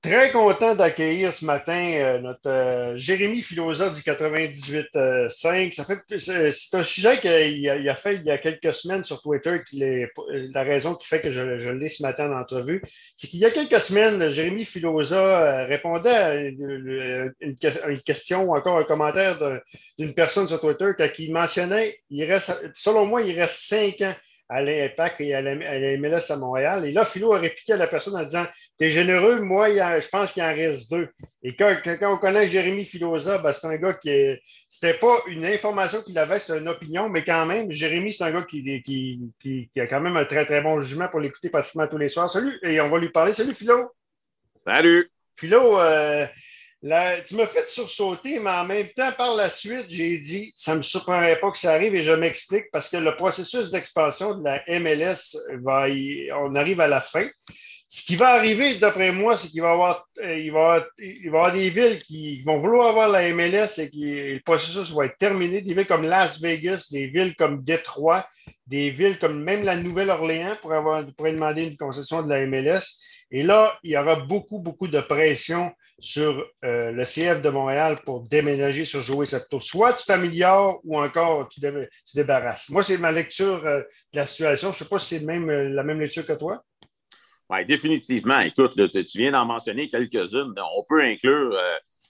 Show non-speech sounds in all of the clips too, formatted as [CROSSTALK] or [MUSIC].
Très content d'accueillir ce matin euh, notre euh, Jérémy Filosa du 98.5. Ça fait c'est un sujet qu'il a, fait il y a quelques semaines sur Twitter. Est, la raison qui fait que je, je l'ai ce matin en entrevue, c'est qu'il y a quelques semaines, Jérémy Filosa euh, répondait à une, une, question ou encore un commentaire d'une personne sur Twitter qui mentionnait, il reste, selon moi, il reste cinq ans à l'Impact et à la, MLS à Montréal. Et là, Philo a répliqué à la personne en disant T'es généreux, moi, je pense qu'il en reste deux. Et quand, on connaît Jérémy Filosa, ben, c'est un gars qui C'était pas une information qu'il avait, c'est une opinion, mais quand même, Jérémy, c'est un gars qui, qui, a quand même un très, très bon jugement pour l'écouter pratiquement tous les soirs. Salut, et on va lui parler. Salut, Philo. Salut. Philo, euh, tu m'as fait sursauter, mais en même temps, par la suite, j'ai dit, ça ne me surprendrait pas que ça arrive et je m'explique parce que le processus d'expansion de la MLS, va on arrive à la fin. Ce qui va arriver, d'après moi, c'est qu'il va y avoir, euh, y des villes qui vont vouloir avoir la MLS et qui, le processus va être terminé. Des villes comme Las Vegas, des villes comme Détroit, des villes comme même la Nouvelle-Orléans pour avoir, pour demander une concession de la MLS. Et là, il y aura beaucoup, beaucoup de pression sur euh, le CF de Montréal pour déménager sur jouer cette tour. Soit tu t'améliores ou encore tu, te débarrasses. Moi, c'est ma lecture euh, de la situation. Je ne sais pas si c'est même, euh, la même lecture que toi. Oui, définitivement. Écoute, tu, viens d'en mentionner quelques-unes. On peut inclure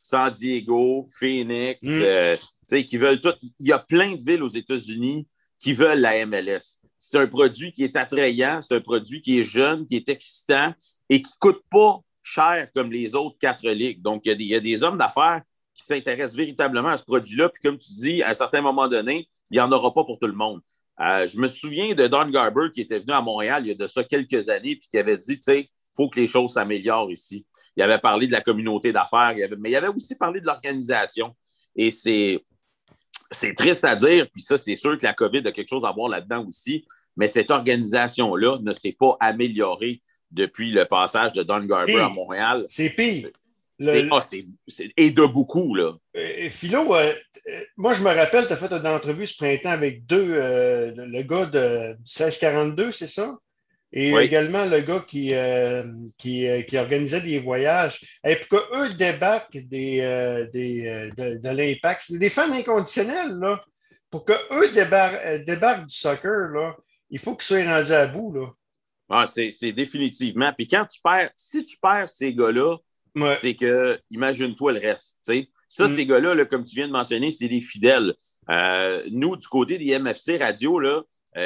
San Diego, Phoenix, mm. qui veulent tout. Il y a plein de villes aux États-Unis qui veulent la MLS c'est un produit qui est attrayant, c'est un produit qui est jeune, qui est excitant et qui ne coûte pas cher comme les autres quatre ligues. Donc, il y a des, hommes d'affaires qui s'intéressent véritablement à ce produit-là. Puis, comme tu dis, à un certain moment donné, il n'y en aura pas pour tout le monde. Euh, je me souviens de Don Garber qui était venu à Montréal il y a de ça quelques années, puis qui avait dit, tu sais, il faut que les choses s'améliorent ici. Il avait parlé de la communauté d'affaires, mais il avait aussi parlé de l'organisation. Et c'est c'est triste à dire, puis ça, c'est sûr que la COVID a quelque chose à voir là-dedans aussi, mais cette organisation-là ne s'est pas améliorée depuis le passage de Don Garber à Montréal. C'est pire. Ah, et de beaucoup, là. Et Philo, euh, moi, je me rappelle, tu as fait une entrevue ce printemps avec deux, euh, le gars de 1642, c'est ça? Et également le gars qui, euh, euh, qui, organisait des voyages. Et pour qu'eux débarquent des, des de, l'impact, c'est des fans inconditionnels, là. Pour qu'eux débarquent, débarquent du soccer, là, il faut qu'ils soient rendus à bout, là. Ah, c'est définitivement. Puis quand tu perds, si tu perds ces gars-là, c'est que, imagine-toi le reste. sais. Ça, mm. ces gars-là, là, comme tu viens de mentionner, c'est des fidèles. nous, du côté des MFC Radio, là,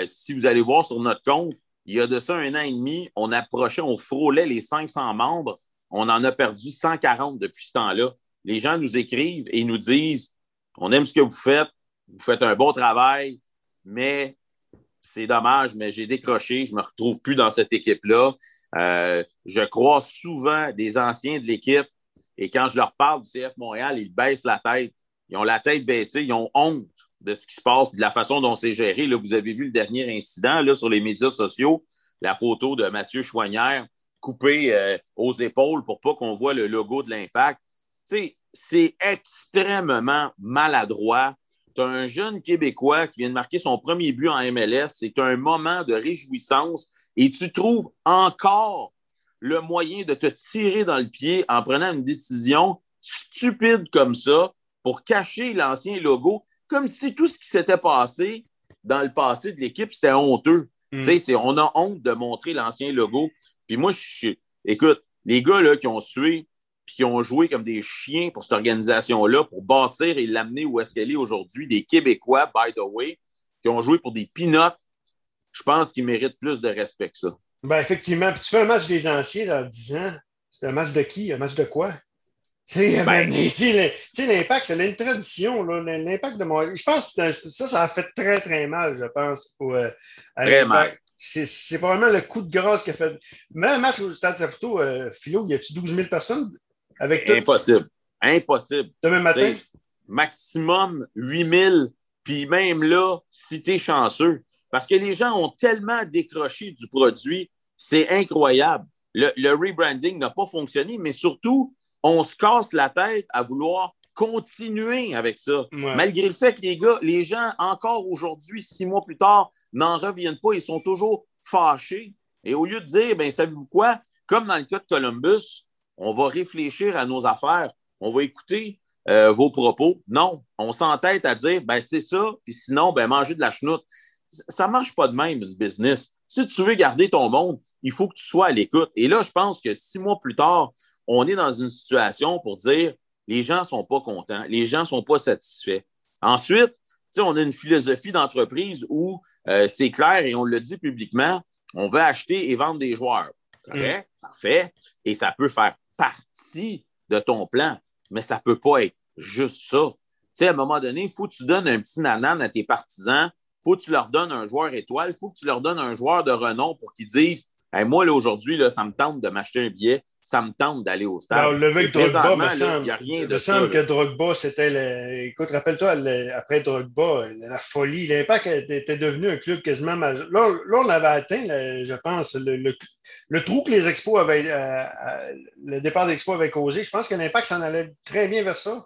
si vous allez voir sur notre compte, il y a de ça un an et demi, on approchait, on frôlait les 500 membres. On en a perdu 140 depuis ce temps-là. Les gens nous écrivent et nous disent On aime ce que vous faites, vous faites un bon travail, mais c'est dommage, mais j'ai décroché, je ne me retrouve plus dans cette équipe-là. Euh, je crois souvent des anciens de l'équipe et quand je leur parle du CF Montréal, ils baissent la tête. Ils ont la tête baissée, ils ont honte de ce qui se passe, de la façon dont c'est géré. Là, vous avez vu le dernier incident là, sur les médias sociaux, la photo de Mathieu Chouanière coupée euh, aux épaules pour pas qu'on voit le logo de l'impact. C'est extrêmement maladroit. Tu as un jeune Québécois qui vient de marquer son premier but en MLS. C'est un moment de réjouissance et tu trouves encore le moyen de te tirer dans le pied en prenant une décision stupide comme ça pour cacher l'ancien logo comme si tout ce qui s'était passé dans le passé de l'équipe, c'était honteux. Hmm. On a honte de montrer l'ancien logo. Puis moi, je, écoute, les gars là, qui ont sué puis qui ont joué comme des chiens pour cette organisation-là, pour bâtir et l'amener où est-ce qu'elle est aujourd'hui, des Québécois, by the way, qui ont joué pour des peanuts, je pense qu'ils méritent plus de respect que ça. Ben, effectivement. Puis tu fais un match des anciens dans 10 ans. C'est un match de qui? Un match de quoi? [LAUGHS] Ben, l'impact, c'est une tradition. L'impact de Montréal. Je pense que ça, ça a fait très, très mal, je pense, au, euh, très mal. C'est probablement le coup de grâce a fait. Mais un match au Stade Saputo, euh, Philo, y a-tu 12 000 personnes? Avec Impossible. Impossible. Demain matin? maximum 8 000. Puis même là, si tu es chanceux. Parce que les gens ont tellement décroché du produit, c'est incroyable. Le, le rebranding n'a pas fonctionné, mais surtout, on se casse la tête à vouloir continuer avec ça. Malgré le fait que les gars, les gens, encore aujourd'hui, six mois plus tard, n'en reviennent pas, ils sont toujours fâchés. Et au lieu de dire, ben savez-vous quoi, comme dans le cas de Columbus, on va réfléchir à nos affaires, on va écouter euh, vos propos. Non, on s'entête à dire, ben c'est ça, puis sinon, ben manger de la chenoute. Ça ne marche pas de même, une business. Si tu veux garder ton monde, il faut que tu sois à l'écoute. Et là, je pense que six mois plus tard, on est dans une situation pour dire, les gens ne sont pas contents, les gens ne sont pas satisfaits. Ensuite, on a une philosophie d'entreprise où euh, c'est clair et on le dit publiquement, on veut acheter et vendre des joueurs. Correct? Mm. Parfait. Et ça peut faire partie de ton plan, mais ça ne peut pas être juste ça. Tu à un moment donné, il faut que tu donnes un petit nanan à tes partisans, il faut que tu leur donnes un joueur étoile, il faut que tu leur donnes un joueur de renom pour qu'ils disent moi, aujourd'hui, ça me tente de m'acheter un billet, ça me tente d'aller au stade. Alors, le avec Drogba, me semble, il me semble que Drogba, c'était le... Écoute, rappelle-toi, après Drogba, la folie, l'impact était devenu un club quasiment majeur. Là, on avait atteint, je pense, le, trou que les expos avaient, euh, euh, le départ d'expo avait causé. Je pense que l'impact s'en allait très bien vers ça.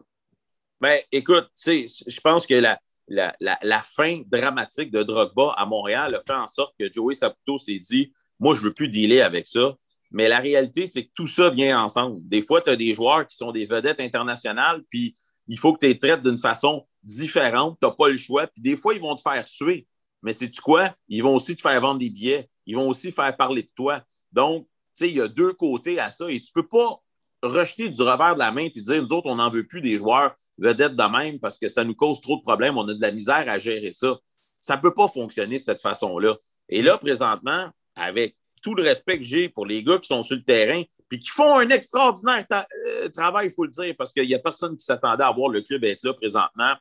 Ben, écoute, je pense que la, la, la, fin dramatique de Drogba à Montréal a fait en sorte que Joey Saputo s'est dit moi, je ne veux plus dealer avec ça. Mais la réalité, c'est que tout ça vient ensemble. Des fois, tu as des joueurs qui sont des vedettes internationales, puis il faut que tu les traites d'une façon différente. Tu n'as pas le choix. Puis des fois, ils vont te faire suer. Mais sais-tu quoi? Ils vont aussi te faire vendre des billets. Ils vont aussi faire parler de toi. Donc, tu sais, il y a deux côtés à ça. Et tu ne peux pas rejeter du revers de la main et dire, nous autres, on n'en veut plus des joueurs vedettes de même parce que ça nous cause trop de problèmes. On a de la misère à gérer ça. Ça ne peut pas fonctionner de cette façon-là. Et là, présentement, avec tout le respect que j'ai pour les gars qui sont sur le terrain, puis qui font un extraordinaire euh, travail, il faut le dire, parce qu'il n'y a personne qui s'attendait à voir le club être là présentement.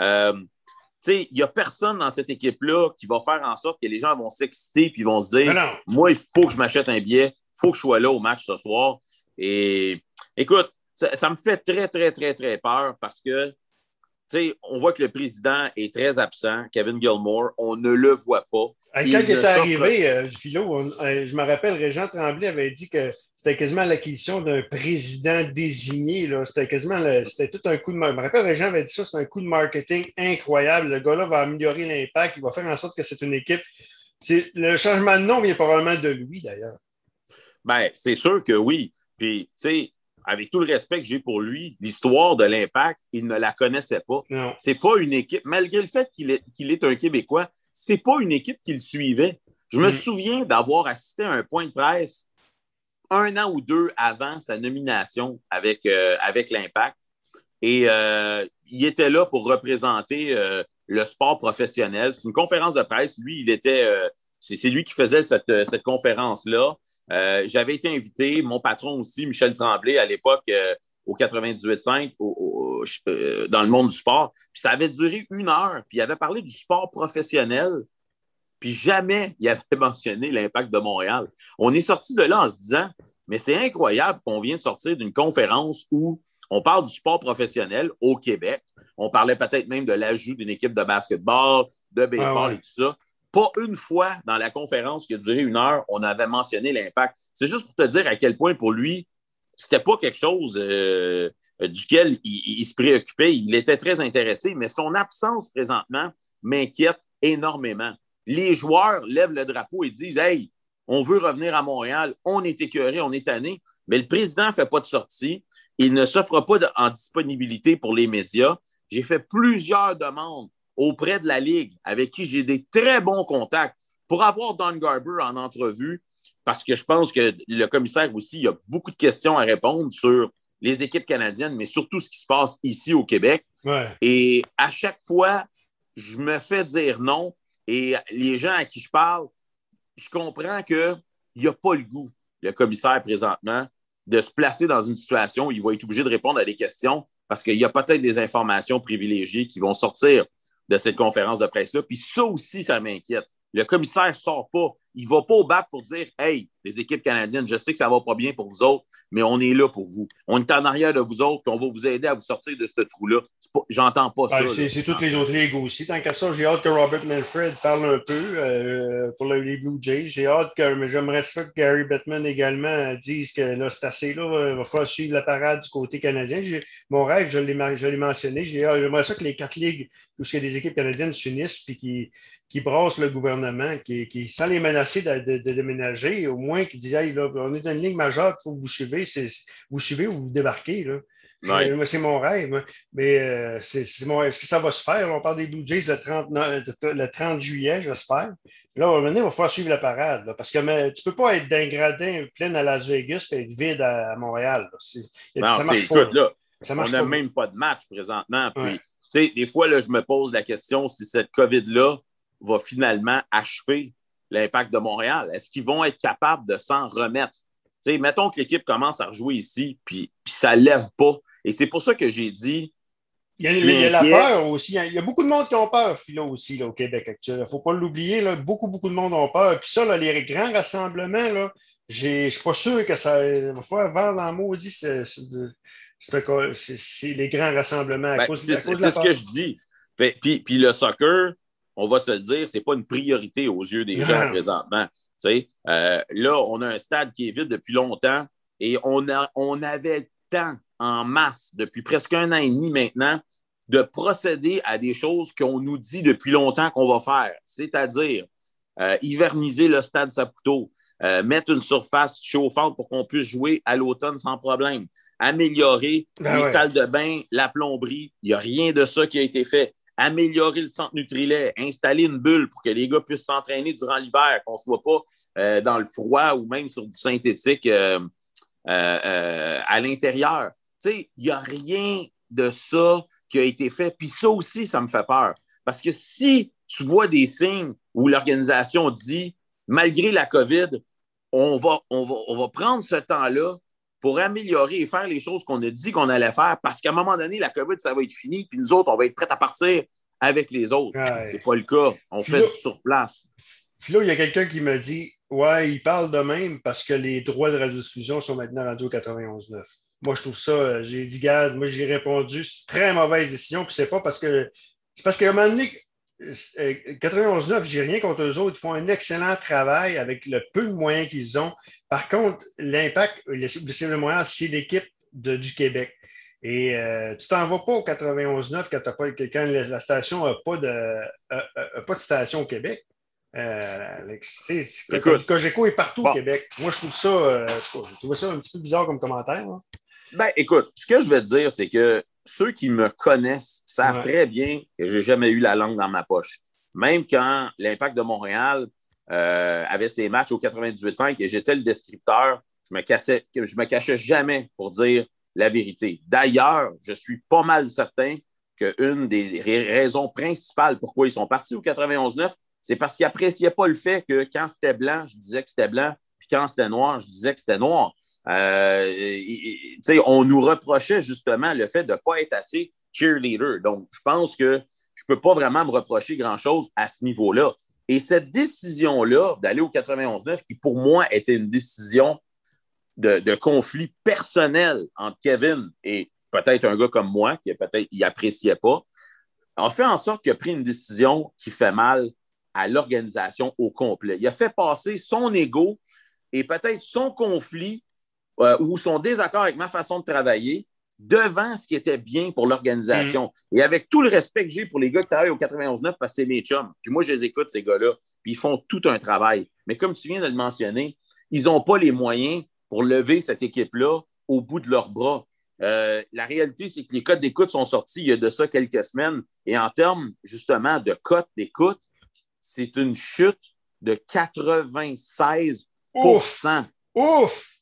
Euh, il n'y a personne dans cette équipe-là qui va faire en sorte que les gens vont s'exciter puis vont se dire Moi, il faut que je m'achète un billet, il faut que je sois là au match ce soir. Et écoute, ça me fait très, très, très, très peur parce que on voit que le président est très absent, Kevin Gilmore. On ne le voit pas. Quand il, est arrivé, euh, Philo, euh, je me rappelle, Régent Tremblay avait dit que c'était quasiment l'acquisition d'un président désigné. C'était quasiment c'était tout un coup de marketing. Je me rappelle, Régent avait dit ça, c'est un coup de marketing incroyable. Le gars-là va améliorer l'impact, il va faire en sorte que c'est une équipe. Le changement de nom vient probablement de lui, d'ailleurs. Bien, c'est sûr que oui. Puis, tu sais, avec tout le respect que j'ai pour lui, l'histoire de l'impact, il ne la connaissait pas. C'est pas une équipe, malgré le fait qu'il est, est, un Québécois, c'est pas une équipe qu'il suivait. Je me mm. souviens d'avoir assisté à un point de presse un an ou deux avant sa nomination avec, euh, avec l'Impact. Et euh, il était là pour représenter euh, le sport professionnel. C'est une conférence de presse. Lui, il était c'est lui qui faisait cette, euh, conférence-là. Euh, j'avais été invité, mon patron aussi, Michel Tremblay, à l'époque, euh, au 98.5, dans le monde du sport. Puis ça avait duré une heure, puis il avait parlé du sport professionnel, puis jamais il avait [LAUGHS] mentionné l'impact de Montréal. On est sorti de là en se disant, mais c'est incroyable qu'on vient de sortir d'une conférence où on parle du sport professionnel au Québec. On parlait peut-être même de l'ajout d'une équipe de basketball, de baseball et tout ça. Pas une fois dans la conférence qui a duré une heure, on avait mentionné l'impact. C'est juste pour te dire à quel point pour lui, c'était pas quelque chose euh, duquel il, se préoccupait. Il était très intéressé, mais son absence présentement m'inquiète énormément. Les joueurs lèvent le drapeau et disent Hey, on veut revenir à Montréal, on est écœuré, on est tanné, mais le président ne fait pas de sortie. Il ne s'offre pas en disponibilité pour les médias. J'ai fait plusieurs demandes auprès de la Ligue, avec qui j'ai des très bons contacts, pour avoir Don Garber en entrevue, parce que je pense que le commissaire aussi, il y a beaucoup de questions à répondre sur les équipes canadiennes, mais surtout ce qui se passe ici au Québec. Et à chaque fois, je me fais dire non. Et les gens à qui je parle, je comprends qu'il n'y a pas le goût, le commissaire présentement, de se placer dans une situation où il va être obligé de répondre à des questions parce qu'il y a peut-être des informations privilégiées qui vont sortir de cette conférence de presse-là. Puis ça aussi, ça m'inquiète. Le commissaire ne sort pas. Il ne va pas au bat pour dire Hey, les équipes canadiennes, je sais que ça ne va pas bien pour vous autres, mais on est là pour vous. On est en arrière de vous autres, puis on va vous aider à vous sortir de ce trou-là. J'entends pas ça. C'est toutes les autres ligues aussi. Tant qu'à ça, j'ai hâte que Robert Manfred parle un peu euh, pour les Blue Jays. J'ai hâte que j'aimerais que Gary Bettman également dise que là, c'est assez là, il va falloir suivre la parade du côté canadien. Mon rêve, je l'ai mentionné. J'aimerais ça que les quatre ligues où il y a des équipes canadiennes s'unissent puis qui, qui brassent le gouvernement, qui, qui sans les menacer de, de déménager, au moins loin qui Hey, là, on est dans une ligne majeure, il faut que vous suivez, vous suivez ou vous débarquez. Là. C'est mon rêve. Mais euh, c'est, est-ce que ça va se faire? On parle des Blue Jays le 30, le 30 juillet, j'espère. Là, à un moment donné, il va falloir suivre la parade. parce que mais, tu ne peux pas être d'un gradin plein à Las Vegas et être vide à, Montréal. non, ça marche pas. Là, on n'a même pas de match présentement. Puis, des fois, là, je me pose la question si cette COVID-là va finalement achever l'impact de Montréal? Est-ce qu'ils vont être capables de s'en remettre? mettons que l'équipe commence à rejouer ici, puis, puis ça ne lève pas. Et c'est pour ça que j'ai dit. Il y, a, la peur aussi. Il y a beaucoup de monde qui ont peur, Philo, aussi, au Québec actuel. Il ne faut pas l'oublier. Beaucoup, beaucoup de monde ont peur. Puis ça, là, les grands rassemblements, là, je ne suis pas sûr que ça va faire vendre en maudit. C'est les grands rassemblements à ben, cause, de, C'est ce que je dis. Puis, puis, le soccer, on va se le dire, ce n'est pas une priorité aux yeux des gens présentement. Euh, là, on a un stade qui est vide depuis longtemps et on, a, on avait tant en masse depuis presque un an et demi maintenant de procéder à des choses qu'on nous dit depuis longtemps qu'on va faire, c'est-à-dire euh, hiverniser le stade Saputo, euh, mettre une surface chauffante pour qu'on puisse jouer à l'automne sans problème, améliorer ben les salles de bain, la plomberie. Il n'y a rien de ça qui a été fait. Améliorer le centre Nutrilet, installer une bulle pour que les gars puissent s'entraîner durant l'hiver, qu'on ne se voit pas euh, dans le froid ou même sur du synthétique à l'intérieur. Tu sais, il n'y a rien de ça qui a été fait. Puis ça aussi, ça me fait peur. Parce que si tu vois des signes où l'organisation dit, malgré la COVID, on va prendre ce temps-là pour améliorer et faire les choses qu'on a dit qu'on allait faire, parce qu'à un moment donné, la COVID, ça va être fini, puis nous autres, on va être prêts à partir avec les autres. Ce C'est pas le cas. On fait du sur place. Philo, il y a quelqu'un qui me dit Ouais, il parle de même parce que les droits de radiodiffusion sont maintenant au 91.9. Moi, je trouve ça, euh, j'ai dit, garde, moi, j'ai répondu, c'est très mauvaise décision, puis c'est pas parce que. C'est parce qu'à un moment donné, 91.9, euh, j'ai rien contre eux autres. Ils font un excellent travail avec le peu de moyens qu'ils ont. Par contre, l'impact, le cible moyen, c'est l'équipe du Québec. Et euh, tu t'en vas pas au 91.9 quand, pas, quand la station n'a pas, de, pas de station au Québec. Euh, Cogeco est partout au Québec. Moi, je trouve ça, je trouve ça un petit peu bizarre comme commentaire. Ben, écoute, ce que je veux te dire, c'est que ceux qui me connaissent savent très bien que je n'ai jamais eu la langue dans ma poche. Même quand l'Impact de Montréal euh, avait ses matchs au 98.5 et j'étais le descripteur, je me, cassais, je me cachais jamais pour dire la vérité. D'ailleurs, je suis pas mal certain qu'une des raisons principales pourquoi ils sont partis au 91.9, c'est parce qu'ils n'appréciaient pas le fait que quand c'était blanc, je disais que c'était blanc, puis quand c'était noir, je disais que c'était noir. Euh, on nous reprochait justement le fait de ne pas être assez cheerleader. Donc, je pense que je ne peux pas vraiment me reprocher grand-chose à ce niveau-là. Et cette décision-là d'aller au 91-9, qui pour moi était une décision de, conflit personnel entre Kevin et peut-être un gars comme moi, qui peut-être n'appréciait pas, a fait en sorte qu'il a pris une décision qui fait mal à l'organisation au complet. Il a fait passer son ego et peut-être son conflit euh, ou son désaccord avec ma façon de travailler devant ce qui était bien pour l'organisation. Mm. Et avec tout le respect que j'ai pour les gars qui travaillent au 91-9 parce que c'est mes chums, puis moi, je les écoute, ces gars-là, puis ils font tout un travail. Mais comme tu viens de le mentionner, ils n'ont pas les moyens pour lever cette équipe-là au bout de leurs bras. Euh, la réalité, c'est que les codes d'écoute sont sortis il y a de ça quelques semaines. Et en termes, justement, de cotes d'écoute, c'est une chute de 96 Ouf! Ouf!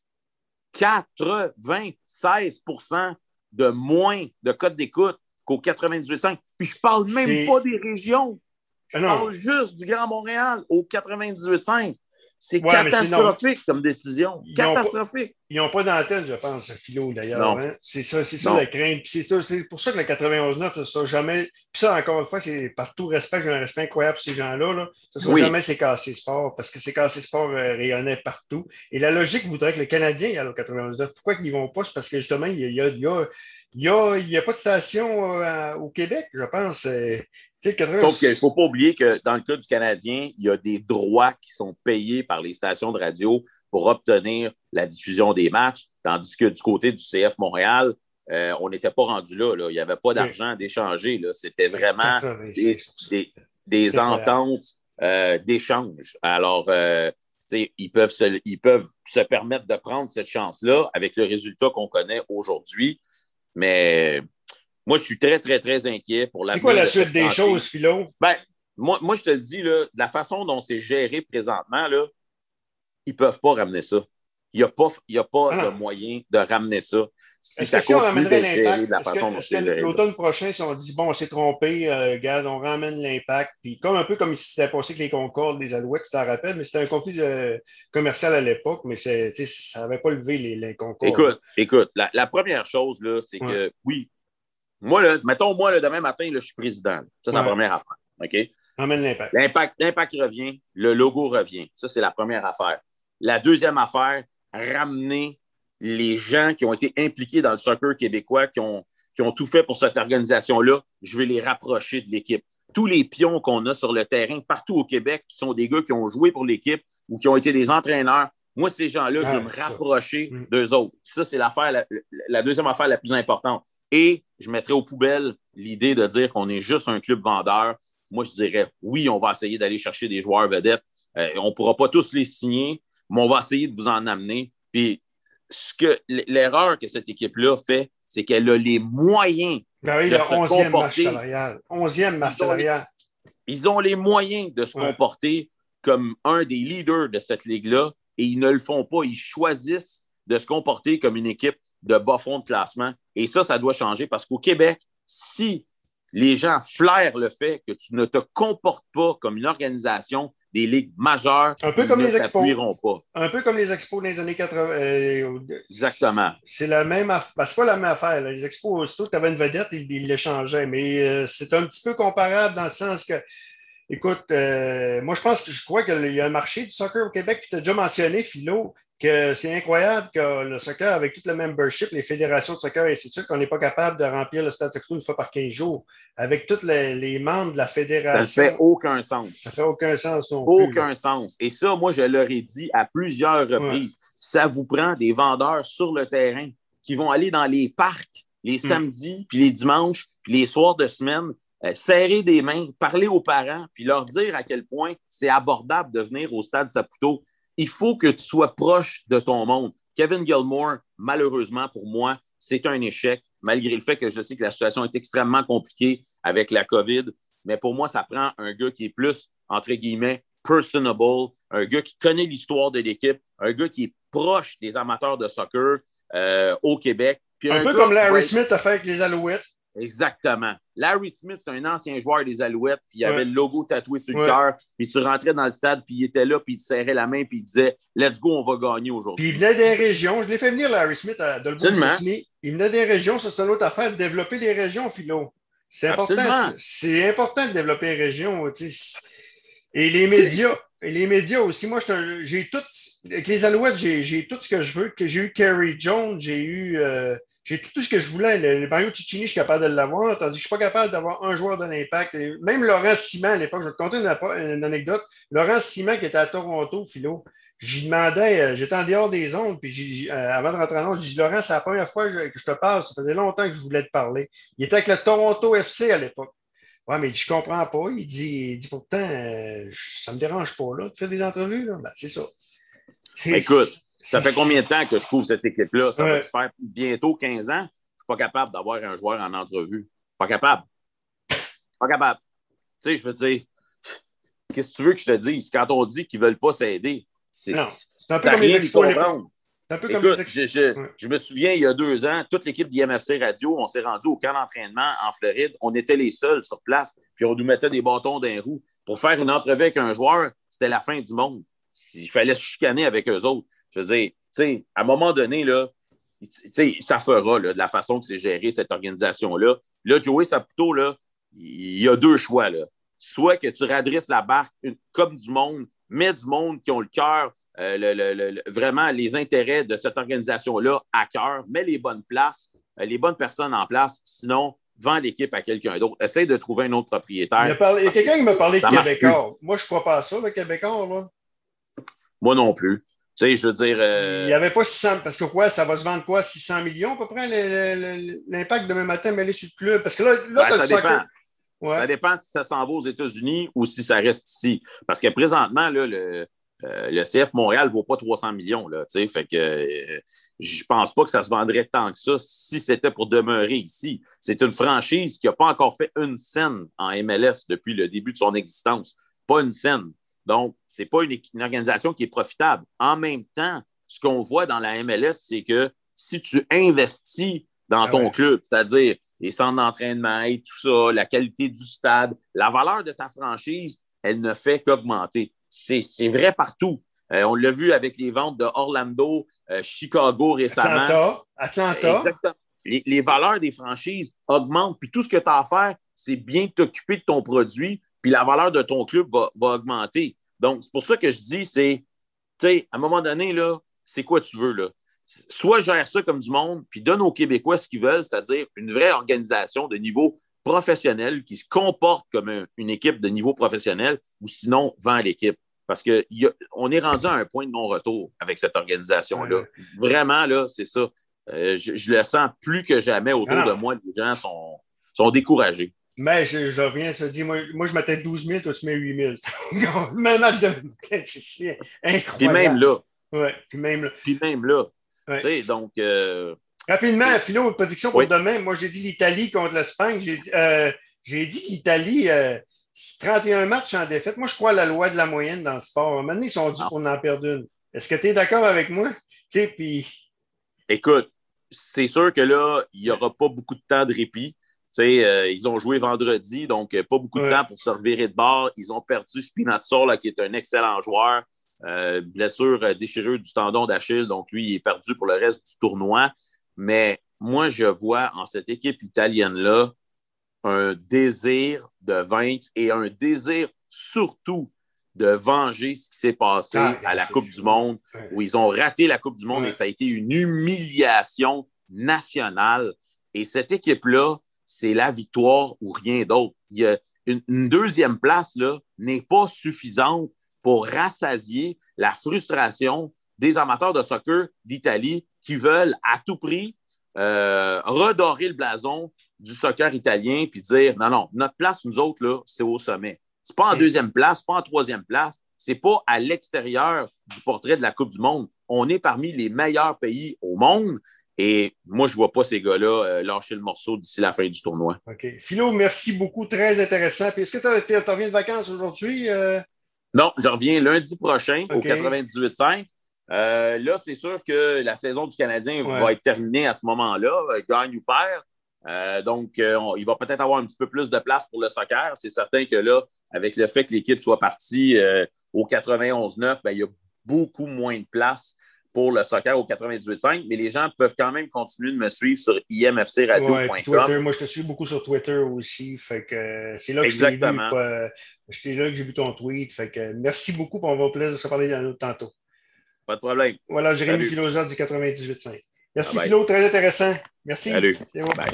96% de moins de codes d'écoute qu'au 98.5. Puis je parle même pas des régions. Je ah parle juste du Grand Montréal au 98.5. C'est catastrophique comme décision. catastrophique. ils n'ont pas d'antenne, je pense, Philo, d'ailleurs. Hein. C'est ça, c'est ça la crainte. c'est pour ça que le 91.9, ça jamais. Puis ça, encore une fois, c'est par tout respect, j'ai un respect incroyable pour ces gens-là. Là. Ça ne sera jamais c'est cassé sport, parce que c'est cassé sport euh, rayonnait partout. Et la logique voudrait que le Canadien aille au 91.9. Pourquoi ils n'y vont pas? C'est parce que justement, il y a, il y a il n'y a, pas de station euh, au Québec, je pense. Euh, Sauf qu'il ne faut pas oublier que dans le cas du Canadien, il y a des droits qui sont payés par les stations de radio pour obtenir la diffusion des matchs, tandis que du côté du CF Montréal, euh, on n'était pas rendu là, Il n'y avait pas d'argent d'échanger. C'était vraiment des, ententes d'échange. Alors, ils peuvent, se, ils peuvent se permettre de prendre cette chance-là avec le résultat qu'on connaît aujourd'hui. Mais moi, je suis très, très, très inquiet pour la. C'est quoi la suite des choses, Philo? Ben, moi, moi, je te le dis, là, de la façon dont c'est géré présentement, là, ils ne peuvent pas ramener ça. Il n'y a pas, y a pas ah de moyen de ramener ça. Est-ce que si on ramènerait l'impact, l'automne prochain, si on dit, bon, on s'est trompé, euh, regarde, on ramène l'impact, puis comme un peu comme si c'était passé avec les Concordes, des Alouettes, tu t'en rappelles, mais c'était un conflit commercial à l'époque, mais ça n'avait pas levé les, les Concordes. Écoute, écoute, la, première chose, là, c'est que, oui, moi, là, mettons, moi, le demain matin, là, je suis président. Ça, c'est la première affaire. OK? Ramène l'impact. L'impact revient, le logo revient. Ça, c'est la première affaire. La deuxième affaire, ramener les gens qui ont été impliqués dans le soccer québécois, qui ont, qui ont tout fait pour cette organisation-là, je vais les rapprocher de l'équipe. Tous les pions qu'on a sur le terrain partout au Québec, qui sont des gars qui ont joué pour l'équipe ou qui ont été des entraîneurs, moi, ces gens-là, je vais me rapprocher mm. d'eux autres. Ça, c'est l'affaire, la, deuxième affaire la plus importante. Et je mettrai aux poubelles l'idée de dire qu'on est juste un club vendeur. Moi, je dirais oui, on va essayer d'aller chercher des joueurs vedettes. Euh, on ne pourra pas tous les signer, mais on va essayer de vous en amener. Puis ce que l'erreur que cette équipe-là fait, c'est qu'elle a les moyens. Ben oui, de le 11e match salarial. 11e match salarial. Ils ont les moyens de se comporter comme un des leaders de cette ligue-là et ils ne le font pas. Ils choisissent de se comporter comme une équipe de bas fond de classement. Et ça, ça doit changer parce qu'au Québec, si les gens flairent le fait que tu ne te comportes pas comme une organisation des ligues majeures. Un peu comme les expos. Pas. Un peu comme les expos dans les années 80. Euh, Exactement. C'est la même affaire. Ben, c'est pas la même affaire. Les expos, aussitôt que tu avais une vedette, ils l'échangeaient. Mais euh, c'est un petit peu comparable dans le sens que, écoute, euh, moi, je pense que je crois qu'il y a un marché du soccer au Québec, tu as déjà mentionné, Philo que c'est incroyable que le soccer, avec tout le membership, les fédérations de soccer et ainsi de suite, qu'on n'est pas capable de remplir le stade Saputo une fois par 15 jours. Avec tous les, membres de la fédération. Ça ne fait aucun sens. Ça ne fait aucun sens non Aucun sens. Et ça, moi, je leur ai dit à plusieurs reprises. Ça vous prend des vendeurs sur le terrain qui vont aller dans les parcs les hmm. samedis, puis les dimanches, puis les soirs de semaine, euh, serrer des mains, parler aux parents, puis leur dire à quel point c'est abordable de venir au stade Saputo il faut que tu sois proche de ton monde. Kevin Gilmore, malheureusement pour moi, c'est un échec, malgré le fait que je sais que la situation est extrêmement compliquée avec la COVID. Mais pour moi, ça prend un gars qui est plus, entre guillemets, personable, un gars qui connaît l'histoire de l'équipe, un gars qui est proche des amateurs de soccer euh, au Québec. un, peu comme Larry Smith a fait avec les Alouettes. Exactement. Larry Smith, c'est un ancien joueur des Alouettes, puis il avait le logo tatoué sur le cœur, puis tu rentrais dans le stade, puis il était là, puis il te serrait la main, puis il disait Let's go, on va gagner aujourd'hui. Puis il venait des régions. Je l'ai fait venir, Larry Smith, à Dolbeau Il venait des régions, ça c'est une autre affaire, de développer les régions, Philo. C'est important. C'est important de développer les régions. Et les médias. Et les médias aussi. Moi, j'ai tout. Avec les Alouettes, j'ai tout ce que je veux. J'ai eu Kerry Jones, j'ai eu. Euh, j'ai tout, ce que je voulais. Le, Mario Cicchini, je suis capable de l'avoir, tandis que je ne suis pas capable d'avoir un joueur de l'impact. Même Laurent Simon, à l'époque, je vais te conter une, anecdote. Laurent Simon, qui était à Toronto, Philo, j'y demandais, euh, j'étais en dehors des ondes, puis euh, avant de rentrer en ondes, j'ai dit Laurent, c'est la première fois que je te parle, ça faisait longtemps que je voulais te parler. Il était avec le Toronto FC à l'époque. Ouais, mais je comprends pas. Il dit, il dit pourtant, euh, ça me dérange pas, là, de faire des entrevues, là. Ben, c'est ça. Écoute, ça fait combien de temps que je trouve cette équipe-là? Ça va faire bientôt 15 ans? Je ne suis pas capable d'avoir un joueur en entrevue. Pas capable. Pas capable. Tu sais, je veux dire, qu'est-ce que tu veux que je te dise? Quand on dit qu'ils ne veulent pas s'aider, c'est un peu comme les expos. Un peu comme je, je, je, me souviens, il y a deux ans, toute l'équipe d'IMFC Radio, on s'est rendu au camp d'entraînement en Floride. On était les seuls sur place, puis on nous mettait des bâtons d'un roue. Pour faire une entrevue avec un joueur, c'était la fin du monde. Il fallait se chicaner avec eux autres. Je veux dire, tu sais, à un moment donné, là, ça fera de la façon que c'est géré cette organisation-là. Là, Joey Saputo, là, il y a deux choix. Là. Soit que tu radresses la barque comme du monde, mais du monde qui ont le cœur, euh, vraiment les intérêts de cette organisation-là à cœur, mets les bonnes places, euh, les bonnes personnes en place. Sinon, vends l'équipe à quelqu'un d'autre. Essaye de trouver un autre propriétaire. Il y a, quelqu'un qui m'a parlé de Québécois. Moi, je ne crois pas à ça, le Québécois. Là. Moi non plus. Sais, je veux dire. Euh, il n'y avait pas 600. Parce que quoi, ça va se vendre quoi 600 millions à peu près l'impact demain matin mêlé sur le club Parce que là, là ben, ça dépend. Ça dépend si ça s'en va aux États-Unis ou si ça reste ici. Parce que présentement, là, le, euh, le CF Montréal ne vaut pas 300 millions. Là, fait que euh, je pense pas que ça se vendrait tant que ça si c'était pour demeurer ici. C'est une franchise qui n'a pas encore fait une scène en MLS depuis le début de son existence. Pas une scène. Donc, ce n'est pas une, organisation qui est profitable. En même temps, ce qu'on voit dans la MLS, c'est que si tu investis dans ah ton club, c'est-à-dire les centres d'entraînement et tout ça, la qualité du stade, la valeur de ta franchise, elle ne fait qu'augmenter. C'est vrai partout. Euh, on l'a vu avec les ventes de Orlando, euh, Chicago récemment. Atlanta. Atlanta. Les, valeurs des franchises augmentent. Puis tout ce que tu as à faire, c'est bien t'occuper de ton produit, puis la valeur de ton club va, augmenter. Donc, c'est pour ça que je dis, c'est, tu sais, à un moment donné, là, c'est quoi tu veux, là? Soit gère ça comme du monde, puis donne aux Québécois ce qu'ils veulent, c'est-à-dire une vraie organisation de niveau professionnel qui se comporte comme une équipe de niveau professionnel, ou sinon, vend l'équipe. Parce qu'on est rendu à un point de non-retour avec cette organisation-là. Vraiment, là, c'est ça. Euh, je, le sens plus que jamais autour de moi. Les gens sont, sont découragés. Mais je, je reviens, ça dit, moi, moi je mettais 12 000, toi tu mets 8 000. [LAUGHS] même [LAUGHS] c'est incroyable. Puis même là. Oui, puis même là. Puis même là. Tu sais, donc. Euh, Rapidement, Philo, prédiction pour demain. Moi, j'ai dit l'Italie contre l'Espagne. J'ai euh, dit qu'Italie, 31 matchs en défaite. Moi, je crois à la loi de la moyenne dans le sport. Maintenant, ils sont dû pour en perdre une. Est-ce que tu es d'accord avec moi? Puis... Écoute, c'est sûr que là, il n'y aura pas beaucoup de temps de répit. Euh, ils ont joué vendredi, donc euh, pas beaucoup de temps pour se revirer de bord. Ils ont perdu Spinazzola, qui est un excellent joueur. Euh, blessure, déchirure du tendon d'Achille, donc lui, il est perdu pour le reste du tournoi. Mais moi, je vois en cette équipe italienne-là un désir de vaincre et un désir surtout de venger ce qui s'est passé ah, à la Coupe du Monde, où ils ont raté la Coupe du Monde et ça a été une humiliation nationale. Et cette équipe-là, c'est la victoire ou rien d'autre. Une, une, deuxième place n'est pas suffisante pour rassasier la frustration des amateurs de soccer d'Italie qui veulent à tout prix euh, redorer le blason du soccer italien puis dire non, non, notre place, nous autres, c'est au sommet. C'est pas en deuxième place, pas en troisième place, c'est pas à l'extérieur du portrait de la Coupe du Monde. On est parmi les meilleurs pays au monde. Et moi, je ne vois pas ces gars-là euh, lâcher le morceau d'ici la fin du tournoi. OK. Philo, merci beaucoup. Très intéressant. Puis est-ce que tu reviens de vacances aujourd'hui? Euh? Non, je reviens lundi prochain au 98.5. Euh, là, c'est sûr que la saison du Canadien va être terminée à ce moment-là, euh, gagne ou perd. Euh, donc, il va peut-être avoir un petit peu plus de place pour le soccer. C'est certain que là, avec le fait que l'équipe soit partie au 91-9, ben, il y a beaucoup moins de place pour le soccer au 98.5, mais les gens peuvent quand même continuer de me suivre sur imfcradio.com. moi, je te suis beaucoup sur Twitter aussi. Fait que c'est là que j'ai vu. là que j'ai vu ton tweet. Fait que merci beaucoup. On va plaisir de se parler tantôt. Pas de problème. Voilà, Jérémy Philosophe du 98.5. Merci, Philo, très intéressant. Merci. Salut. Bye.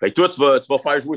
Fait que toi, tu vas, tu vas faire jouer